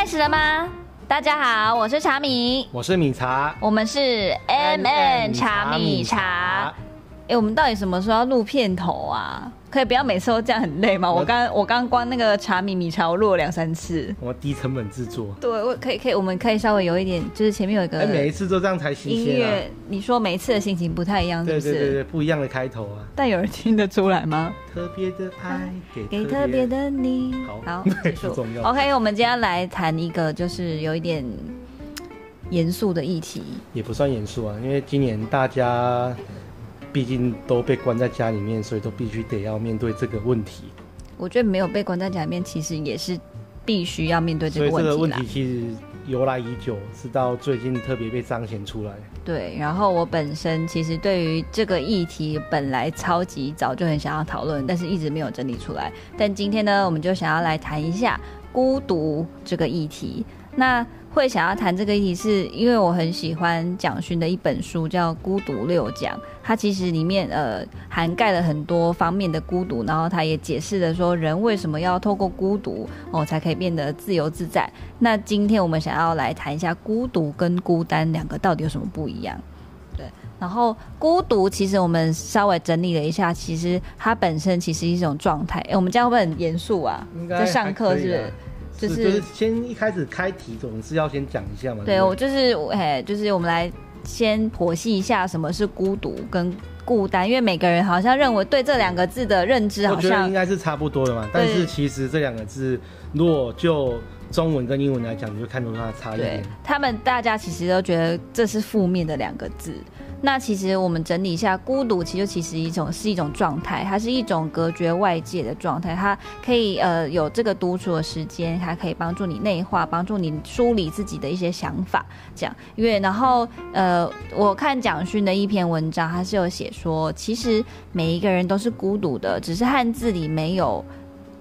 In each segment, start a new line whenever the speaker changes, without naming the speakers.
开始了吗？大家好，我是茶米，
我是米茶，
我们是 M N 茶米茶。哎，我们到底什么时候要录片头啊？可以不要每次都这样很累吗？我刚我刚光那个茶米米茶我录了两三次。
我低成本制作。
对，我可以可以，我们可以稍微有一点，就是前面有一个。
每一次都这样才新鲜。音乐，
你说每一次的心情不太一样，是不是？
对对对，不一样的开头啊。
但有人听得出来吗？
特别的爱
给特别的你。好，结束。OK，我们今天来谈一个就是有一点严肃的议题。
也不算严肃啊，因为今年大家。毕竟都被关在家里面，所以都必须得要面对这个问题。
我觉得没有被关在家里面，其实也是必须要面对这个问题
这个问题其实由来已久，是到最近特别被彰显出来。
对，然后我本身其实对于这个议题本来超级早就很想要讨论，但是一直没有整理出来。但今天呢，我们就想要来谈一下孤独这个议题。那会想要谈这个议题，是因为我很喜欢蒋勋的一本书，叫《孤独六讲》。它其实里面呃涵盖了很多方面的孤独，然后他也解释了说人为什么要透过孤独哦才可以变得自由自在。那今天我们想要来谈一下孤独跟孤单两个到底有什么不一样？对，然后孤独其实我们稍微整理了一下，其实它本身其实一种状态。哎，我们这样会不会很严肃啊？在上课是？
就是先一开始开题总是要先讲一下嘛。
对，我就是哎，就是我们来先剖析一下什么是孤独跟孤单，因为每个人好像认为对这两个字的认知好像
应该是差不多的嘛。但是其实这两个字，如果就中文跟英文来讲，你就看出它的差异。
他们大家其实都觉得这是负面的两个字。那其实我们整理一下，孤独其实其实一种是一种状态，它是一种隔绝外界的状态，它可以呃有这个独处的时间，它可以帮助你内化，帮助你梳理自己的一些想法，这样。因为然后呃，我看蒋勋的一篇文章，他是有写说，其实每一个人都是孤独的，只是汉字里没有。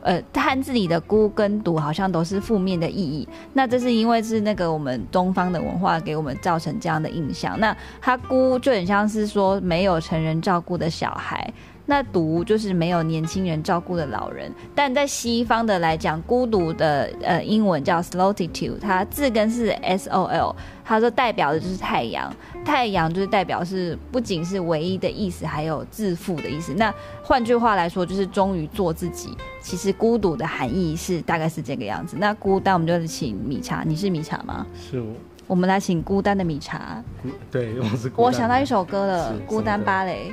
呃，汉字里的孤跟独好像都是负面的意义，那这是因为是那个我们东方的文化给我们造成这样的印象。那他孤就很像是说没有成人照顾的小孩。那独就是没有年轻人照顾的老人，但在西方的来讲，孤独的呃英文叫 solitude，它字根是 S O L，它说代表的就是太阳，太阳就是代表是不仅是唯一的意思，还有自负的意思。那换句话来说，就是忠于做自己。其实孤独的含义是大概是这个样子。那孤单，我们就请米茶，你是米茶吗？
是我。
我们来请孤单的米茶。
对，我是。
我想到一首歌了，《孤单芭蕾》。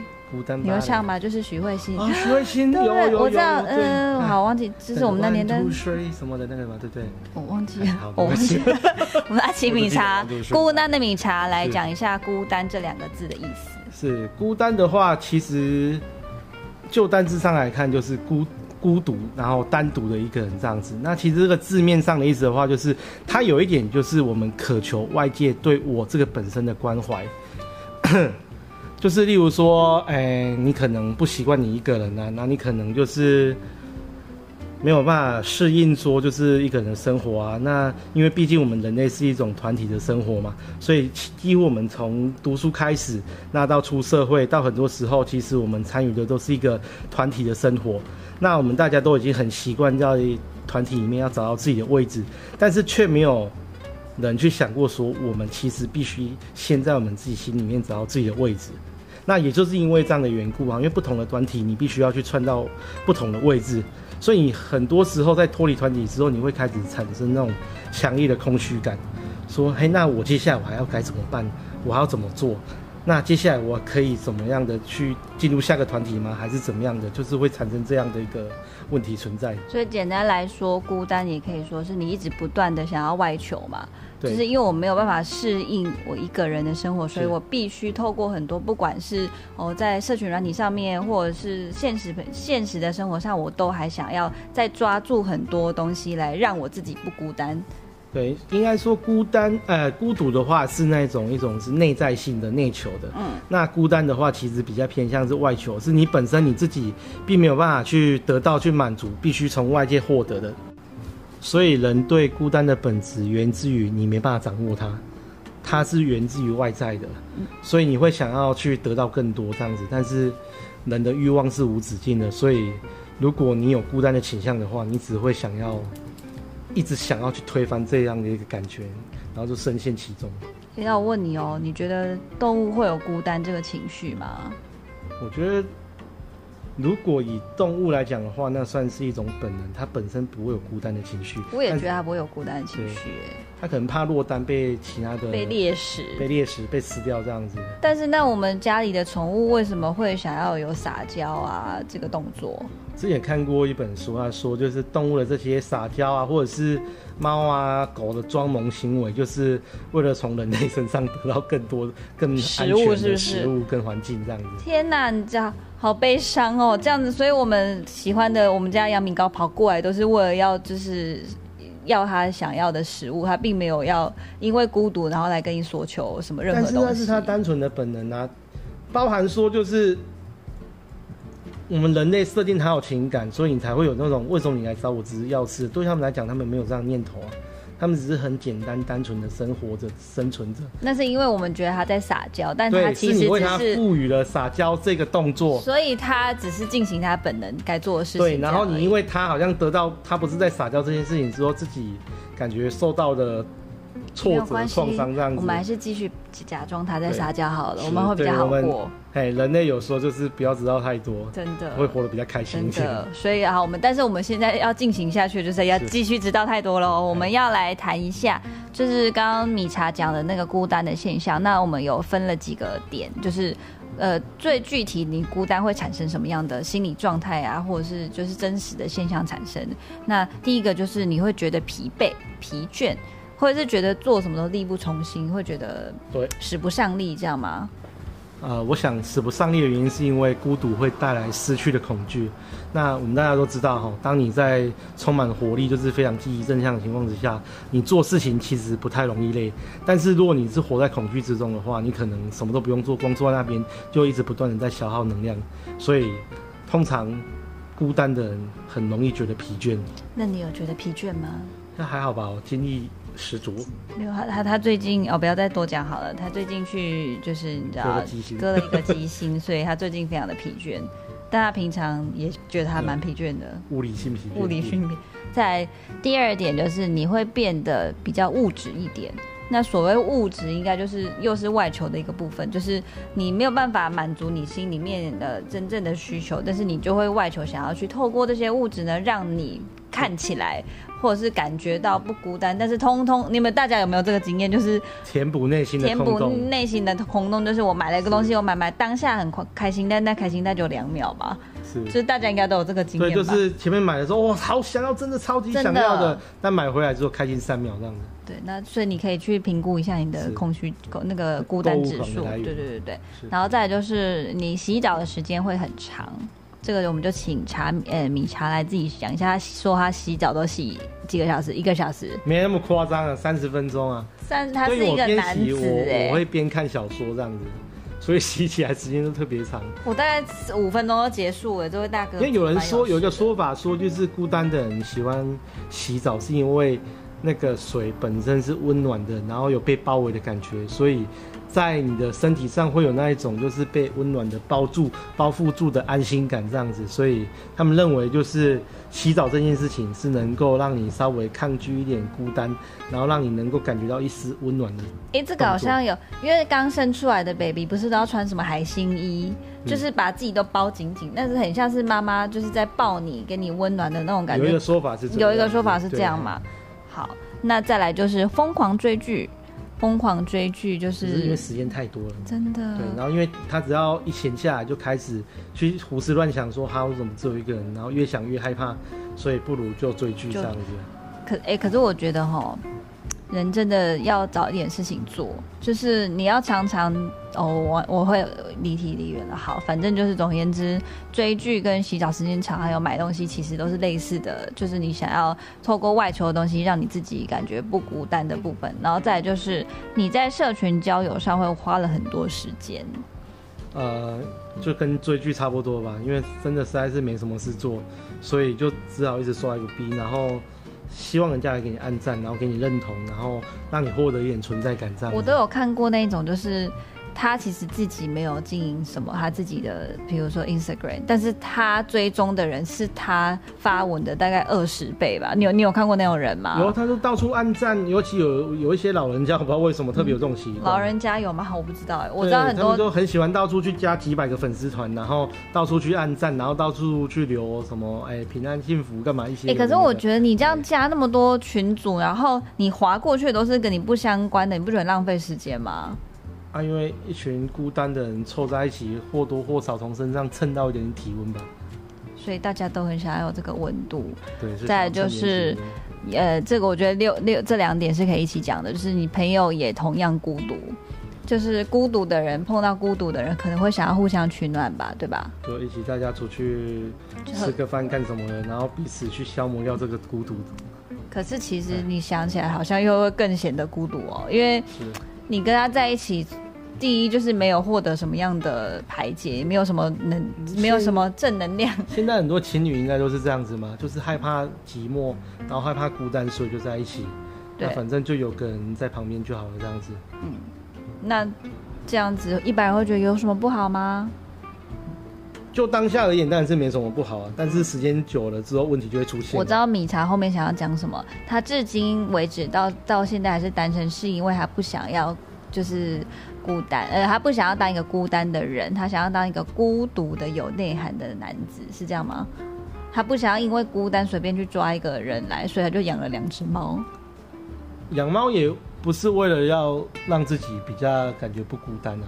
你
会唱吗？就是许慧欣。
啊，许慧欣有有有。
我知道，嗯，好，忘记，就是我们那年的。
什么的那个嘛？对不对？
我忘记了，我忘记了。我们来请米茶，孤单的米茶来讲一下“孤单”这两个字的意思。
是孤单的话，其实就单字上来看，就是孤孤独，然后单独的一个人这样子。那其实这个字面上的意思的话，就是它有一点就是我们渴求外界对我这个本身的关怀。就是例如说，哎，你可能不习惯你一个人啊，那你可能就是没有办法适应说就是一个人生活啊。那因为毕竟我们人类是一种团体的生活嘛，所以几乎我们从读书开始，那到出社会，到很多时候，其实我们参与的都是一个团体的生活。那我们大家都已经很习惯在团体里面要找到自己的位置，但是却没有人去想过说，我们其实必须先在我们自己心里面找到自己的位置。那也就是因为这样的缘故啊，因为不同的团体，你必须要去串到不同的位置，所以很多时候在脱离团体之后，你会开始产生那种强烈的空虚感，说：嘿，那我接下来我还要该怎么办？我还要怎么做？那接下来我可以怎么样的去进入下个团体吗？还是怎么样的？就是会产生这样的一个问题存在。
所以简单来说，孤单也可以说是你一直不断的想要外求嘛。就是因为我没有办法适应我一个人的生活，所以我必须透过很多，不管是哦在社群软体上面，或者是现实现实的生活上，我都还想要再抓住很多东西来让我自己不孤单。
对，应该说孤单，呃，孤独的话是那种一种是内在性的内求的。嗯，那孤单的话其实比较偏向是外求，是你本身你自己并没有办法去得到去满足，必须从外界获得的。所以，人对孤单的本质源自于你没办法掌握它，它是源自于外在的，所以你会想要去得到更多这样子。但是，人的欲望是无止境的，所以如果你有孤单的倾向的话，你只会想要一直想要去推翻这样的一个感觉，然后就深陷其中。
那我问你哦，你觉得动物会有孤单这个情绪吗？
我觉得，如果以动物来讲的话，那算是一种本能，它本身不会有孤单的情绪。
我也觉得它不会有孤单的情绪，
它可能怕落单被其他的
被猎食、
被猎食、被吃掉这样子。
但是，那我们家里的宠物为什么会想要有撒娇啊这个动作？
之前看过一本书，他说就是动物的这些撒娇啊，或者是猫啊、狗的装萌行为，就是为了从人类身上得到更多、更安全的食物跟环境这样子。
天哪，你这样好悲伤哦！这样子，所以我们喜欢的我们家杨明高跑过来，都是为了要就是要他想要的食物，他并没有要因为孤独然后来跟你索求什么任何东西。
但是那是他单纯的本能啊，包含说就是。我们人类设定他有情感，所以你才会有那种为什么你来找我只是要吃？对他们来讲，他们没有这样念头啊，他们只是很简单单纯的生活着、生存着。
那是因为我们觉得他在撒娇，但他其实你
为他赋予了撒娇这个动作，
所以他只是进行他本能该做的事情。
对，然后你因为他好像得到他不是在撒娇这件事情之后，自己感觉受到的。挫折创伤这样子，
我们还是继续假装他在撒娇好了，我们会比较好过。
哎，人类有时候就是不要知道太多，
真的
会活得比较开心。
真的，所以啊，我们但是我们现在要进行下去，就是要继续知道太多了。我们要来谈一下，就是刚刚米茶讲的那个孤单的现象。那我们有分了几个点，就是呃，最具体你孤单会产生什么样的心理状态啊，或者是就是真实的现象产生。那第一个就是你会觉得疲惫、疲倦。或者是觉得做什么都力不从心，会觉得
对
使不上力，这样吗？
呃，我想使不上力的原因是因为孤独会带来失去的恐惧。那我们大家都知道哈，当你在充满活力，就是非常积极正向的情况之下，你做事情其实不太容易累。但是如果你是活在恐惧之中的话，你可能什么都不用做，光坐在那边就一直不断的在消耗能量。所以，通常孤单的人很容易觉得疲倦。
那你有觉得疲倦吗？
那还好吧，我精力。十足。
没有他，他他最近哦，不要再多讲好了。他最近去就是你知道割了一个鸡心，所以他最近非常的疲倦。但他平常也觉得他蛮疲倦的。
物理性疲
倦。物理性疲。在第二点就是你会变得比较物质一点。那所谓物质，应该就是又是外求的一个部分，就是你没有办法满足你心里面的真正的需求，但是你就会外求，想要去透过这些物质呢，让你看起来。或者是感觉到不孤单，但是通通你们大家有没有这个经验？就是
填补内心的
填补内心的空洞，就是我买了一个东西，我买买当下很开心，但那开心那就两秒吧。
是，
就是大家应该都有这个经验。
对，就是前面买的时候哇，好想要，真的超级想要的，但买回来之后开心三秒这样子。
对，那所以你可以去评估一下你的空虚那个孤单指数。对对对对，然后再来就是你洗澡的时间会很长。这个我们就请茶呃米茶来自己讲一下，他说他洗澡都洗几个小时，一个小时，
没那么夸张啊，三十分钟啊。
三，他是一个男子
我我会边看小说这样子，所以洗起来时间都特别长。
我大概五分钟就结束了，这位大哥。
因为有人说有一个说法说，就是孤单的人喜欢洗澡，是因为那个水本身是温暖的，然后有被包围的感觉，所以。在你的身体上会有那一种，就是被温暖的包住、包覆住的安心感，这样子。所以他们认为，就是洗澡这件事情是能够让你稍微抗拒一点孤单，然后让你能够感觉到一丝温暖的。
哎，这个好像有，因为刚生出来的 baby 不是都要穿什么海星衣，就是把自己都包紧紧，但是很像是妈妈就是在抱你，给你温暖的那种感觉。
有一个说法是，
有一个说法是这样嘛。好，那再来就是疯狂追剧。疯狂追剧就是
因为时间太多了，
真的。
对，然后因为他只要一闲下来就开始去胡思乱想，说他为什么只有一个人，然后越想越害怕，所以不如就追剧这样子。
可哎，可是我觉得哈。人真的要找一点事情做，就是你要常常哦，我我会离题离远了。好，反正就是总而言之，追剧跟洗澡时间长，还有买东西，其实都是类似的，就是你想要透过外求的东西，让你自己感觉不孤单的部分。然后再就是你在社群交友上会花了很多时间，
呃，就跟追剧差不多吧，因为真的实在是没什么事做，所以就只好一直刷一个 B，然后。希望人家来给你按赞，然后给你认同，然后让你获得一点存在感。这样
我都有看过那种，就是他其实自己没有经营什么他自己的，比如说 Instagram，但是他追踪的人是他发文的大概二十倍吧。你有你有看过那种人吗？
有，他就到处按赞，尤其有有一些老人家，我不知道为什么特别有这种习惯。
老人家有吗？我不知道哎，我知道很多
都很喜欢到处去加几百个粉丝团，然后到处去按赞，然后到处去留什么哎平安幸福干嘛一些
哎。可是我觉得你这样加那么多群组，然后你划过去都是跟你不相关的，你不觉得浪费时间吗？
啊，因为一群孤单的人凑在一起，或多或少从身上蹭到一点体温吧。
所以大家都很想要有这个温度。
对，
再来就是呃，这个我觉得六六这两点是可以一起讲的，就是你朋友也同样孤独，就是孤独的人碰到孤独的人，可能会想要互相取暖吧，对吧？
就一起大家出去吃个饭干什么的，然后彼此去消磨掉这个孤独。
可是其实你想起来，好像又会更显得孤独哦，因为，你跟他在一起。第一就是没有获得什么样的排解，没有什么能，没有什么正能量。
现在很多情侣应该都是这样子嘛，就是害怕寂寞，然后害怕孤单，所以就在一起。那
对
反正就有个人在旁边就好了，这样子。
嗯那这样子，一般人会觉得有什么不好吗？
就当下而言，当然是没什么不好啊，但是时间久了之后，问题就会出现。
我知道米茶后面想要讲什么，他至今为止到到现在还是单身，是因为他不想要就是孤单，呃，他不想要当一个孤单的人，他想要当一个孤独的有内涵的男子，是这样吗？他不想要因为孤单随便去抓一个人来，所以他就养了两只猫。
养猫也不是为了要让自己比较感觉不孤单啊。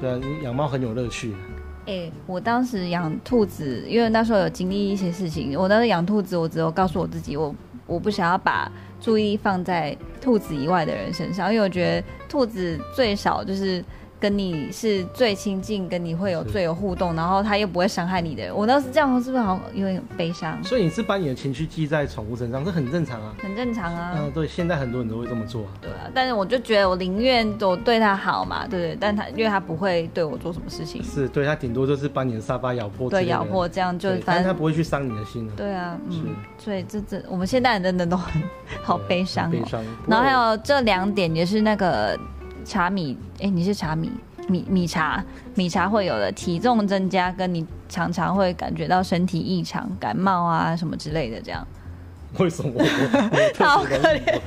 对啊，养猫很有乐趣。
哎、我当时养兔子，因为那时候有经历一些事情。我当时养兔子，我只有告诉我自己，我我不想要把注意力放在兔子以外的人身上，因为我觉得兔子最少就是跟你是最亲近，跟你会有最有互动，然后他又不会伤害你的人。我当时这样，是不是好像有点悲伤？
所以你是把你的情绪记在宠物身上，这很正常啊。
很正常啊。
嗯、对，现在很多人都会这么做啊。
对啊，但是我就觉得我宁愿我对他好嘛，对不对？但他因为他不会对我做什么事情，
是，对，他顶多就是把你的沙发咬破
对，咬破这样就反正他
不会去伤你的心啊。
对啊，
是
嗯，所以这这我们现代人真的都很好悲伤哦
悲。伤。
然后还有这两点也是那个茶米，哎，你是茶米米米茶，米茶会有的体重增加，跟你常常会感觉到身体异常、感冒啊什么之类的，这样。
为什么我我
好
我特别的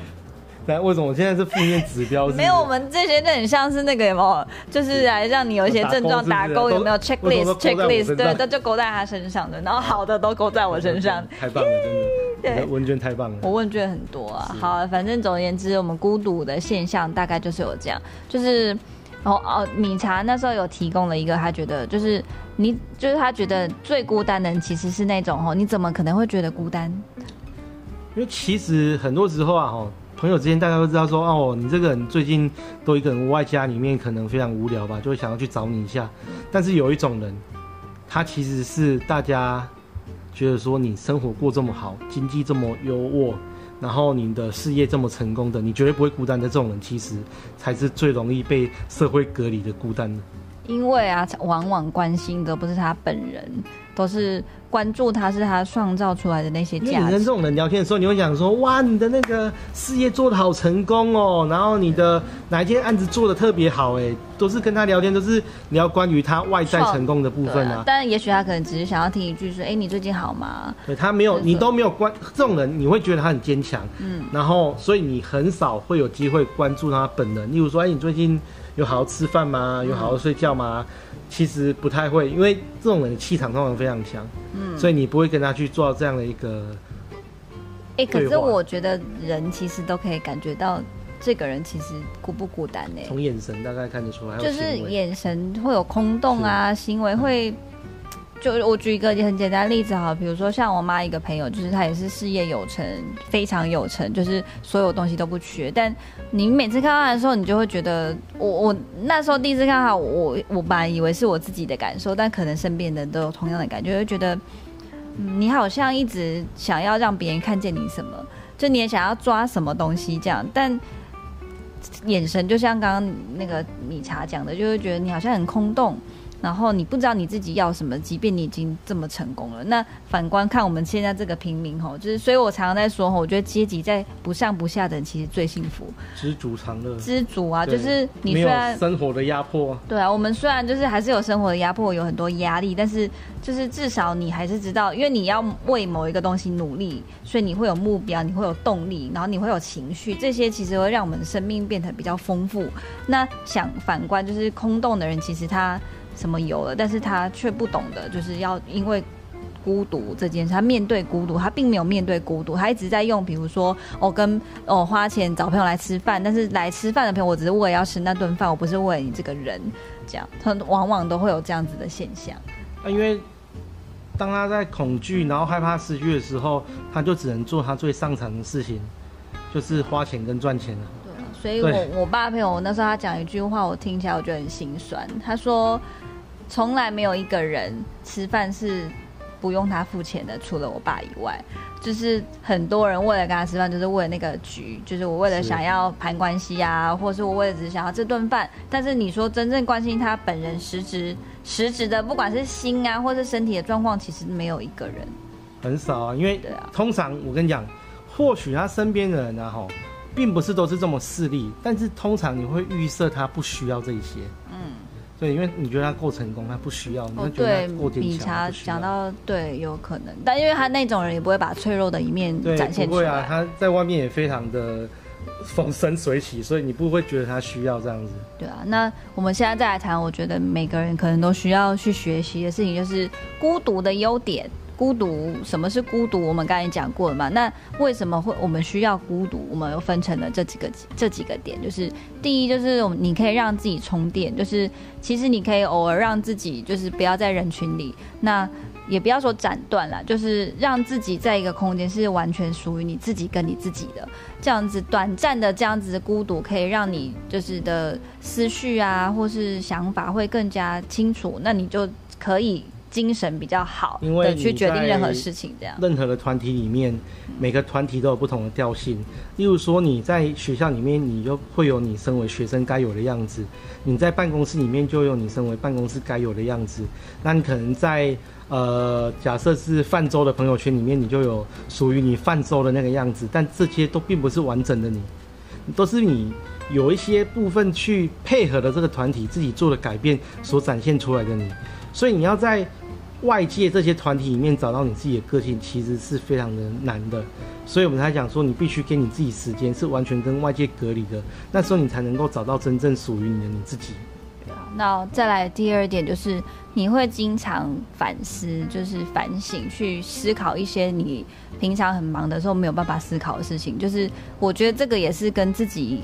那为什么我现在是负面指标是是？
没有，我们这些都很像是那个有没有，就是来让你有一些症状打勾，有没有 checklist checklist？对，这就勾在他身上的，然后好的都勾在我身上。
太棒了，真的，
对
问卷太棒了。
我问卷很多啊。好，反正总而言之，我们孤独的现象大概就是有这样，就是哦哦，米茶那时候有提供了一个，他觉得就是你就是他觉得最孤单的人其实是那种哦，你怎么可能会觉得孤单？
因为其实很多时候啊，哈，朋友之间大家都知道说，哦，你这个人最近都一个人窝在家里面，可能非常无聊吧，就会想要去找你一下。但是有一种人，他其实是大家觉得说你生活过这么好，经济这么优渥，然后你的事业这么成功的，你绝对不会孤单的这种人，其实才是最容易被社会隔离的孤单的。
因为啊，往往关心的不是他本人，都是关注他是他创造出来的那些。
你跟这种人聊天的时候，你会想说，哇，你的那个事业做得好成功哦，然后你的哪一件案子做得特别好，哎，都是跟他聊天，都是聊关于他外在成功的部分啊。
啊但也许他可能只是想要听一句说：“哎、你最近好吗
对他没有，你都没有关这种人，你会觉得他很坚强，？”
嗯，
然后所以你很少会有机会关注他本人。例如说，哎，你最近有好好吃饭吗？有好好睡觉吗？其实不太会，因为这种人的气场通常非常强，嗯，所以你不会跟他去做到这样的一个
哎、可是我觉得人其实都可以感觉到这个人其实孤不孤单呢、
从眼神大概看得出来，
就是眼神会有空洞啊，行为会。就我举一个很简单的例子哈，比如说像我妈一个朋友，就是她也是事业有成，非常有成，就是所有东西都不缺。但你每次看到她的时候，你就会觉得，我我那时候第一次看到她，我我本来以为是我自己的感受，但可能身边的人都有同样的感觉，就觉得，你好像一直想要让别人看见你什么，就你也想要抓什么东西这样，但眼神就像刚刚那个米茶讲的，就会觉得你好像很空洞，然后你不知道你自己要什么，即便你已经这么成功了。那反观看我们现在这个平民吼，就是所以我常常在说吼，我觉得阶级在不上不下的人其实最幸福，
知足常乐，
知足啊，就是你虽然
生活的压迫，
对啊，我们虽然就是还是有生活的压迫，有很多压力，但是就是至少你还是知道，因为你要为某一个东西努力，所以你会有目标，你会有动力，然后你会有情绪，这些其实会让我们生命变得比较丰富。那想反观，就是空洞的人，其实他什么有了，但是他却不懂得，就是要因为。孤独这件事，他面对孤独，他并没有面对孤独，他一直在用，比如说，我、跟哦花钱找朋友来吃饭，但是来吃饭的朋友，我只是为了要吃那顿饭，我不是为了你这个人，这样，他往往都会有这样子的现象。
啊，因为当他在恐惧，然后害怕失去的时候，他就只能做他最擅长的事情，就是花钱跟赚钱了。
所以我我爸朋友那时候他讲一句话，我听起来我觉得很心酸。他说，从来没有一个人吃饭是不用他付钱的，除了我爸以外，就是很多人为了跟他吃饭，就是为了那个局，就是我为了想要盘关系啊，或者是我为了只是想要这顿饭。但是你说真正关心他本人实质实质的，不管是心啊，或是身体的状况，其实没有一个人。
很少啊，因为通常我跟你讲，或许他身边的人啊，吼，并不是都是这么势利，但是通常你会预设他不需要这一些，
嗯。
对，因为你觉得他够成功，他不需要，你
哦
会，觉得
对
他
讲到对，有可能，但因为他那种人也不会把脆弱的一面展现出来。
不会啊，他在外面也非常的风生水起，所以你不会觉得他需要这样子。
对啊，那我们现在再来谈，我觉得每个人可能都需要去学习的事情，就是孤独的优点。孤独，什么是孤独？我们刚才讲过了嘛？那为什么会我们需要孤独？我们又分成了这几个这几个点，就是第一，就是你可以让自己充电，就是其实你可以偶尔让自己就是不要在人群里，那也不要说斩断了，就是让自己在一个空间是完全属于你自己跟你自己的，这样子短暂的这样子的孤独，可以让你就是的思绪啊，或是想法会更加清楚，那你就可以精神比较好
因为
的去决定任何事情，这样。
任何的团体里面，每个团体都有不同的调性。例如说，你在学校里面，你就会有你身为学生该有的样子；你在办公室里面，就有你身为办公室该有的样子。那你可能在呃，假设是泛舟的朋友圈里面，你就有属于你泛舟的那个样子，但这些都并不是完整的你，都是你有一些部分去配合的这个团体自己做的改变所展现出来的你。所以你要在外界这些团体里面找到你自己的个性，其实是非常的难的。所以我们才讲说，你必须给你自己时间，是完全跟外界隔离的，那时候你才能够找到真正属于你的你自己。
那再来第二点就是，你会经常反思，就是反省，去思考一些你平常很忙的时候没有办法思考的事情。就是我觉得这个也是跟自己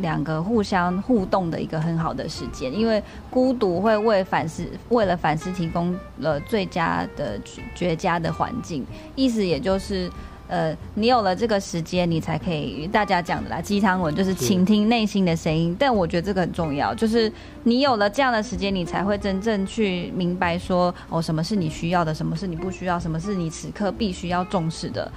两个互相互动的一个很好的时间，因为孤独会为反思，为了反思提供了最佳的绝佳的环境。意思也就是。呃，你有了这个时间，你才可以大家讲的啦，鸡汤文就是倾听内心的声音。但我觉得这个很重要，就是你有了这样的时间，你才会真正去明白说，哦，什么是你需要的，什么是你不需要，什么是你此刻必须要重视的。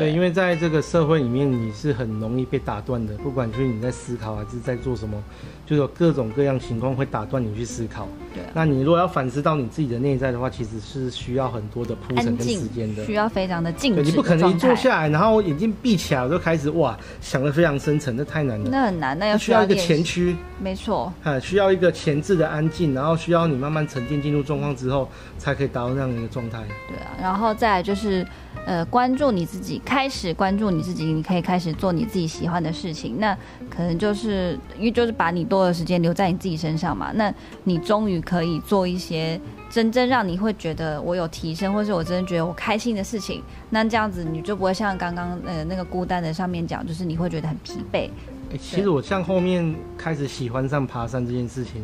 对，因为在这个社会里面，你是很容易被打断的，不管就是你在思考还是在做什么，就有各种各样情况会打断你去思考。
对啊，
那你如果要反思到你自己的内在的话，其实是需要很多的铺陈跟时间的
需。要非常的静
你不可能一坐下来，然后眼睛闭起来，我就开始哇想的非常深沉，那太难了。
那很难，那要
那需要一个，前驱，
没错。
啊，需要一个前置的安静，然后需要你慢慢沉淀进入状况之后，才可以达到那样的一个状态。
对啊，然后再来就是，呃，关注你自己，开始关注你自己，你可以开始做你自己喜欢的事情。那可能就是因为就是把你多的时间留在你自己身上嘛，那你终于可以做一些真正让你会觉得我有提升，或是我真的觉得我开心的事情。那这样子你就不会像刚刚呃那个孤单的上面讲，就是你会觉得很疲惫。
其实我像后面开始喜欢上爬山这件事情，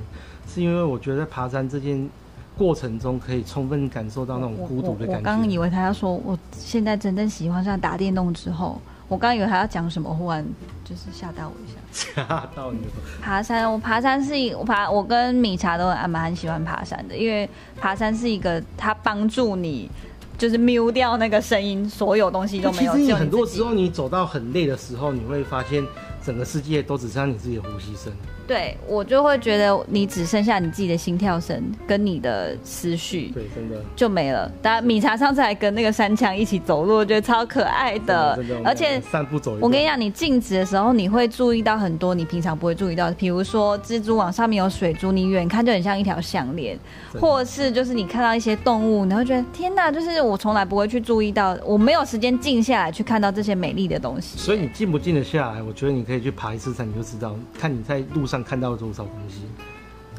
是因为我觉得爬山这件过程中可以充分感受到那种孤独的
我我
感觉。
刚刚以为他要说，我现在真正喜欢上打电动之后，我刚刚以为他要讲什么，忽然就是吓到我一下。
吓到你了，
爬山，我爬山是一我爬，我跟米茶都还蛮喜欢爬山的，因为爬山是一个它帮助你就是 mute 掉那个声音，所有东西都没有。
其实很多时候你走到很累的时候，你会发现整个世界都只剩下你自己的呼吸声。
对我就会觉得你只剩下你自己的心跳声跟你的思绪，
对，真的
就没了。当然，米茶上次还跟那个山枪一起走路，我觉得超可爱的。而且
散步走，
我跟你讲，你静止的时候，你会注意到很多你平常不会注意到，比如说蜘蛛网上面有水珠，你远看就很像一条项链，或者是就是你看到一些动物，你会觉得天哪，就是我从来不会去注意到，我没有时间静下来去看到这些美丽的东西。
所以你静不静得下来？我觉得你可以去爬一次山，你就知道，看你在路上看到多少东西。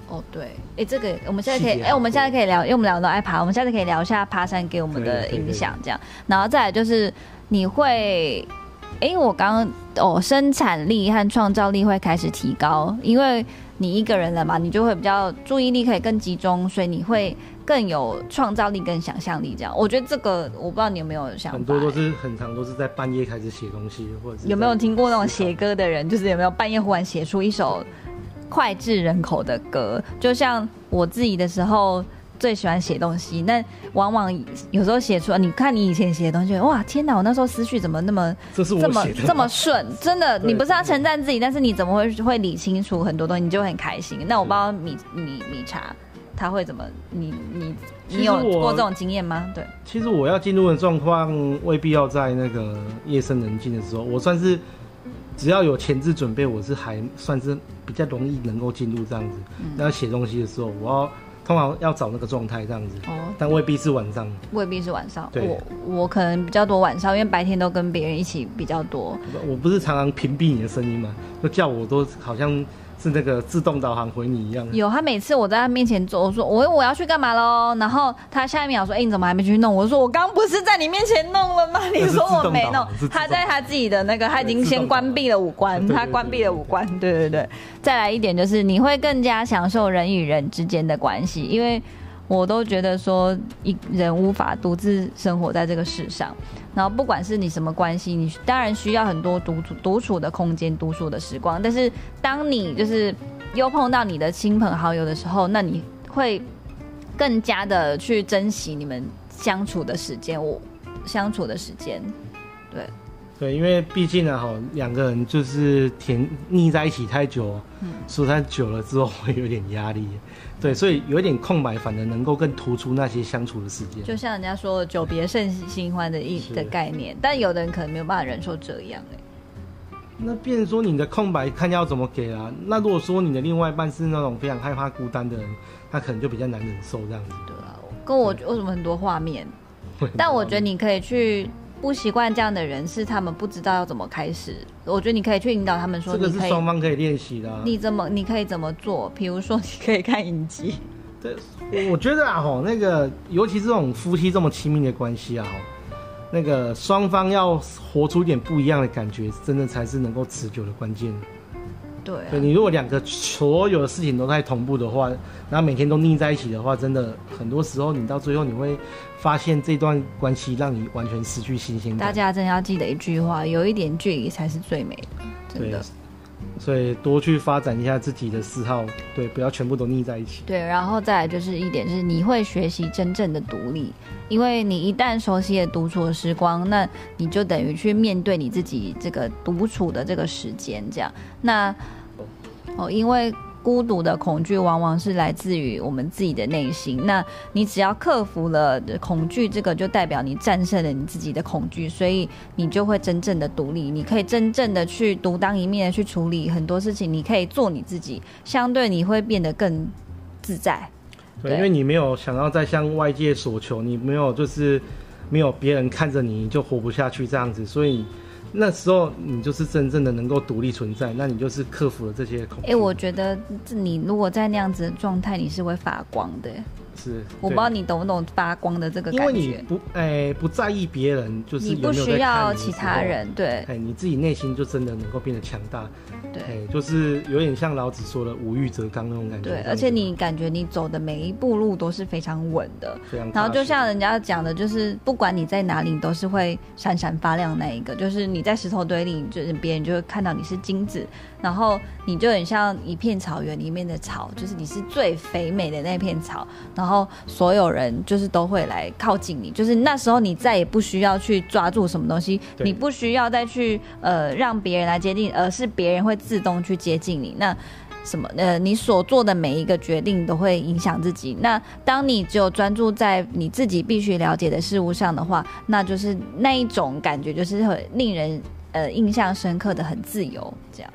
哦，对，哎，这个我们现在可以，哎，我们现在可以聊，因为我们两个都爱爬，我们现在可以聊一下爬山给我们的影响，这样，然后再来就是你会，哎，我刚刚哦，生产力和创造力会开始提高，因为你一个人了嘛，你就会比较注意力可以更集中，所以你会更有创造力跟想象力，这样，我觉得这个我不知道你有没有想，
很多都是很长都是在半夜开始写东西，或者
有没有听过那种写歌的人，就是有没有半夜忽然写出一首。脍炙人口的歌，就像我自己的时候最喜欢写东西，那往往有时候写出，你看你以前写的东西，哇，天哪，我那时候思绪怎么那么
这是
这么这么顺？真的，你不是要称赞自己，但是你怎么会会理清楚很多东西，你就很开心。那我不知道米米米茶他会怎么，你你你有过这种经验吗？对，
其实我要进入的状况未必要在那个夜深人静的时候，我算是。只要有前置准备，我是还算是比较容易能够进入这样子。那写东西的时候，我要通常要找那个状态这样子。哦，但未必是晚上。
未必是晚上。我我可能比较多晚上，因为白天都跟别人一起比较多。
我不是常常屏蔽你的声音吗？就叫我都好像。是那个自动导航回你一样。
有他每次我在他面前做，我说我我要去干嘛喽？然后他下一秒说：“哎，你怎么还没去弄？”我说：“我刚不是在你面前弄了吗？”你说我没弄，他在他自己的那个，他已经先关闭了五官，他关闭了五官。对对对，再来一点就是你会更加享受人与人之间的关系，因为。我都觉得说，一人无法独自生活在这个世上。然后，不管是你什么关系，你当然需要很多独处、独处的空间、独处的时光。但是，当你就是又碰到你的亲朋好友的时候，那你会更加的去珍惜你们相处的时间。我相处的时间，对
对，因为毕竟呢，哈，两个人就是甜腻在一起太久，嗯，说他久了之后会有点压力。对，所以有一点空白，反而能够更突出那些相处的时间。
就像人家说“久别胜新欢”的意的概念，但有的人可能没有办法忍受这样哎。
那变成说你的空白看要怎么给啊？那如果说你的另外一半是那种非常害怕孤单的人，他可能就比较难忍受这样子。
对啊，跟我为什么很多画面？但我觉得你可以去。不习惯这样的人是他们不知道要怎么开始。我觉得你可以去引导他们说，
这个是双方可以练习的。
你怎么你可以怎么做？比如说你可以看影集。
对，我觉得啊吼，那个尤其这种夫妻这么亲密的关系啊吼，那个双方要活出一点不一样的感觉，真的才是能够持久的关键。
对，
你如果两个所有的事情都在同步的话，然后每天都腻在一起的话，真的很多时候你到最后你会发现这段关系让你完全失去新鲜感。
大家真的要记得一句话：有一点距离才是最美的，真的。
所以多去发展一下自己的嗜好，对，不要全部都腻在一起。
对，然后再来就是一点是你会学习真正的独立，因为你一旦熟悉了独处的时光，那你就等于去面对你自己这个独处的这个时间，这样那。哦，因为孤独的恐惧往往是来自于我们自己的内心。那你只要克服了恐惧，这个就代表你战胜了你自己的恐惧，所以你就会真正的独立。你可以真正的去独当一面的去处理很多事情，你可以做你自己，相对你会变得更自在。
对，因为你没有想要再向外界索求，你没有就是没有别人看着你就活不下去这样子，所以。那时候你就是真正的能够独立存在，那你就是克服了这些恐惧。
哎，我觉得你如果在那样子的状态，你是会发光的。
是，
我不知道你懂不懂发光的这个感
觉。因为你不，哎，不在意别人，就是你
不需要其他人，对，
哎，你自己内心就真的能够变得强大。
对，
就是有点像老子说的“无欲则刚”那种感觉。
对，而且你感觉你走的每一步路都是非常稳的，
非常。
然后就像人家讲的，就是不管你在哪里，你都是会闪闪发亮那一个。就是你在石头堆里，就是别人就会看到你是金子，然后你就很像一片草原里面的草，就是你是最肥美的那片草，然后所有人就是都会来靠近你。就是那时候你再也不需要去抓住什么东西，你不需要再去呃让别人来接近，而是别人会。自动去接近你，那什么呃，你所做的每一个决定都会影响自己。那当你只有专注在你自己必须了解的事物上的话，那就是那一种感觉，就是很令人呃印象深刻的，很自由这样。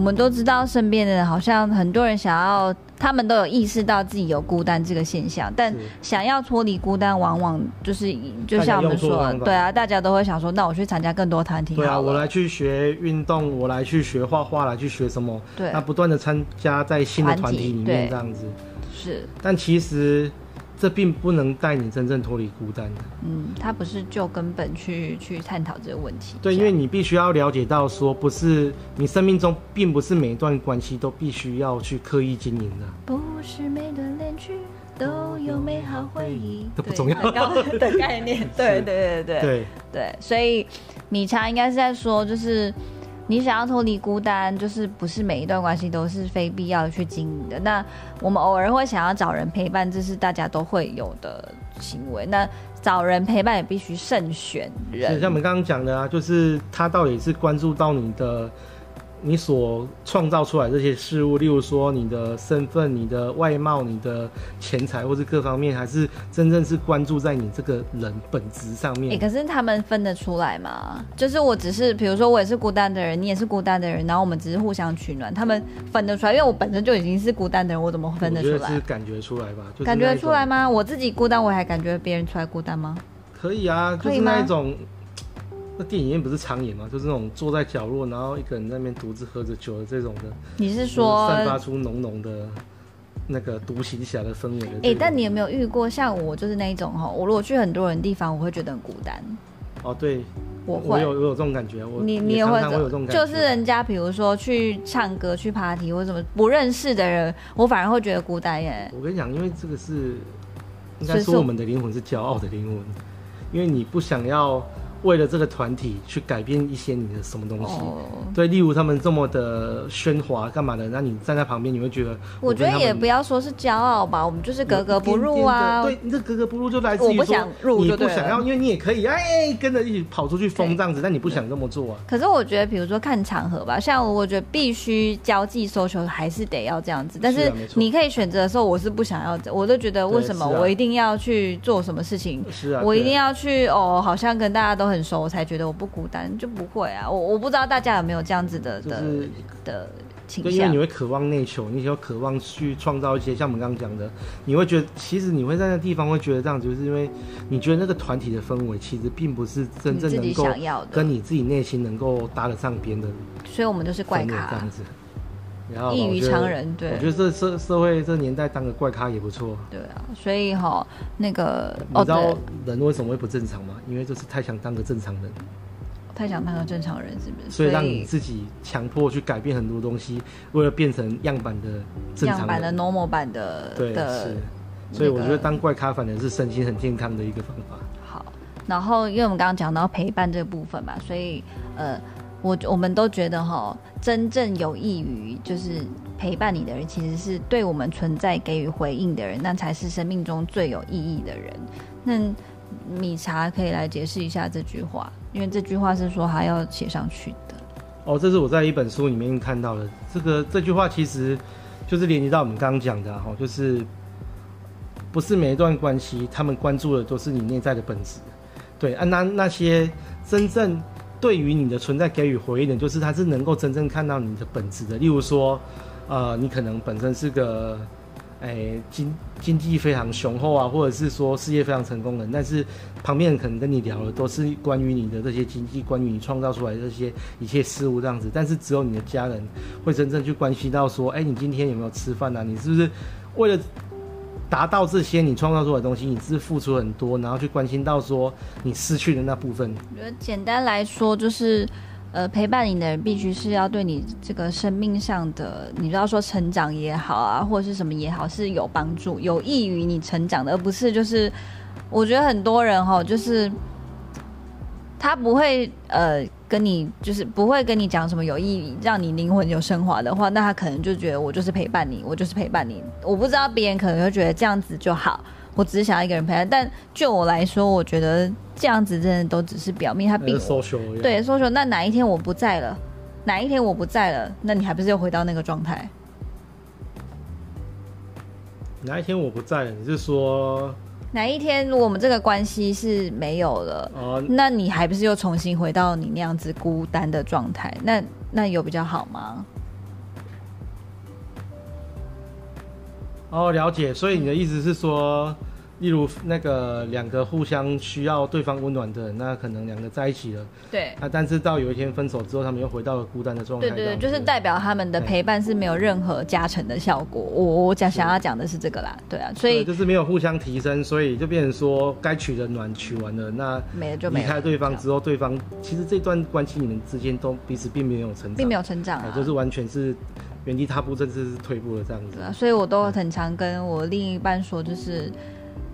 们都知道，身边的人好像很多人想要，他们都有意识到自己有孤单这个现象，但想要脱离孤单，往往就是就像我们说，对啊，大家都会想说，那我去参加更多团体，
对啊，我来去学运动，我来去学画画，来去学什么？
对，
那不断的参加在新的团体里面这样子，
是，
但其实。这并不能带你真正脱离孤单的。
嗯，他不是就根本去去探讨这个问题。
对，因为你必须要了解到，说不是你生命中并不是每一段关系都必须要去刻意经营的。
不是每段恋曲都有美好回忆，
这不重要
的 概念。对对对对
对
对，所以米茶应该是在说，就是。你想要脱离孤单，就是不是每一段关系都是非必要去经营的。那我们偶尔会想要找人陪伴，这是大家都会有的行为。那找人陪伴也必须慎选人。
像我们刚刚讲的啊，就是他到底是关注到你的。你所创造出来这些事物，例如说你的身份、你的外貌、你的钱财，或是各方面，还是真正是关注在你这个人本质上面。
哎，可是他们分得出来吗？就是我只是，比如说我也是孤单的人，你也是孤单的人，然后我们只是互相取暖，他们分得出来？因为我本身就已经是孤单的人，我怎么分得出来？
是感觉出来吧？
就感觉出来吗？我自己孤单，我还感觉别人出来孤单吗？
可以啊，就是那一种。那电影院不是常演吗？就是那种坐在角落，然后一个人在那边独自喝着酒的这种的。
你是说
散发出浓浓的那个独行侠的氛围的？
哎，但你有没有遇过像我就是那一种哈？我如果去很多人地方，我会觉得很孤单。
哦，对，
我会
有我有这种感觉。我
你你也会
有这种感
觉，就是人家比如说去唱歌、去 party 或什么不认识的人，我反而会觉得孤单耶。
我跟你讲，因为这个是应该说我们的灵魂是骄傲的灵魂，因为你不想要。为了这个团体去改变一些你的什么东西，对，例如他们这么的喧哗干嘛的，那你站在旁边，你会觉得，
我觉得也不要说是骄傲吧，我们就是格格不入啊。
对，这格格不入就来自于说你不想要，因为你也可以哎跟着一起跑出去疯这样子，但你不想这么做啊。
可是我觉得，比如说看场合吧，像我觉得必须交际、收球还是得要这样子，但是你可以选择的时候，我是不想要，我都觉得为什么我一定要去做什么事情？
是啊，
我一定要去哦，好像跟大家都。很熟，我才觉得我不孤单，就不会啊。我我不知道大家有没有这样子的的的倾向，
因为你会渴望内求，你就渴望去创造一些，像我们刚刚讲的，你会觉得其实你会在那地方会觉得这样子，就是因为你觉得那个团体的氛围其实并不是真正能够跟你自己内心能够搭得上边的，
所以我们就是怪咖
这样子。
异于常人，对，
我觉得这社社会这年代当个怪咖也不错。
对啊，所以哈，那个
你知道人为什么会不正常吗？因为就是太想当个正常人，
太想当个正常人，是不是？
所以让你自己强迫去改变很多东西，为了变成样板的正常
版的 normal 版的
对是。所以我觉得当怪咖反而是身心很健康的一个方法。
好，然后因为我们刚刚讲到陪伴这个部分嘛，所以呃。我我们都觉得哈，真正有益于就是陪伴你的人，其实是对我们存在给予回应的人，那才是生命中最有意义的人。那米茶可以来解释一下这句话，因为这句话是说他要写上去的。
哦，这是我在一本书里面看到的。这个这句话其实就是连接到我们刚刚讲的哈，就是不是每一段关系，他们关注的都是你内在的本质。对啊，那那些真正。对于你的存在给予回应的，就是他是能够真正看到你的本质的。例如说，呃，你可能本身是个，哎，经经济非常雄厚啊，或者是说事业非常成功的，但是旁边人可能跟你聊的都是关于你的这些经济，关于你创造出来这些一切事物这样子。但是只有你的家人会真正去关心到说，哎，你今天有没有吃饭啊？你是不是为了？达到这些你创造出来的东西，你是付出很多，然后去关心到说你失去的那部分。
我觉得简单来说就是，呃，陪伴你的人必须是要对你这个生命上的，你知道说成长也好啊，或者是什么也好，是有帮助、有益于你成长的，而不是就是，我觉得很多人哈，就是他不会呃。跟你就是不会跟你讲什么有意义、让你灵魂有升华的话，那他可能就觉得我就是陪伴你，我就是陪伴你。我不知道别人可能会觉得这样子就好，我只是想要一个人陪伴。但就我来说，我觉得这样子真的都只是表面，他并
那是 social 而已
对说说。那哪一天我不在了，哪一天我不在了，那你还不是又回到那个状态？
哪一天我不在了，你是说
哪一天如果我们这个关系是没有了，
哦、
那你还不是又重新回到你那样子孤单的状态？那那有比较好吗？
哦，了解。所以你的意思是说，例如那个两个互相需要对方温暖的人，那可能两个在一起了，
对。
啊，但是到有一天分手之后，他们又回到了孤单的状态。
对对就是代表他们的陪伴是没有任何加成的效果。我我讲想要讲的是这个啦，对啊，所以
就是没有互相提升，所以就变成说该取的暖取完了，那
没了就没了。
离开对方之后，对方其实这段关系你们之间都彼此并没有成长，
并没有成长
就是完全是原地踏步，甚至是退步了这样子
对。啊，所以我都很常跟我另一半说，就是，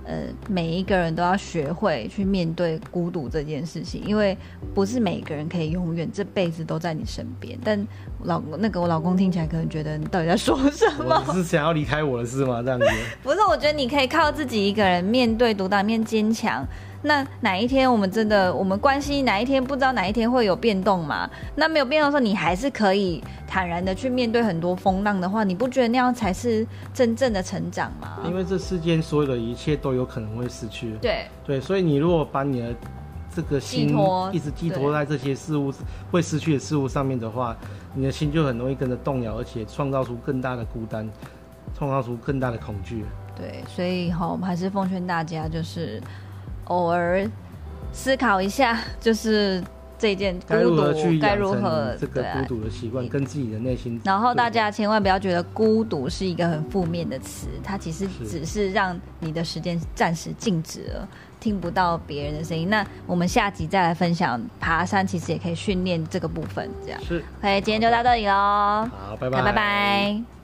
呃，每一个人都要学会去面对孤独这件事情，因为不是每个人可以永远这辈子都在你身边。但老那个我老公听起来可能觉得你到底在说什么？
是想要离开我了是吗？这样子。
不是，我觉得你可以靠自己一个人面对独当面坚强。那哪一天我们真的我们关系哪一天不知道哪一天会有变动嘛？那没有变动的时候，你还是可以坦然的去面对很多风浪的话，你不觉得那样才是真正的成长吗？
因为这世间所有的一切都有可能会失去。
对
对，所以你如果把你的这个心一直寄托在这些事物会失去的事物上面的话，你的心就很容易跟着动摇，而且创造出更大的孤单，创造出更大的恐惧。
对，所以哈，我们还是奉劝大家，就是偶尔思考一下，就是这件孤
该如何
独该如何
这个孤独的习惯，跟自己的内心。
然后大家千万不要觉得孤独是一个很负面的词，它其实只是让你的时间暂时静止了，听不到别人的声音。那我们下集再来分享爬山，其实也可以训练这个部分。这样
是
，OK，今天就到这里喽，
好，拜拜，
拜拜。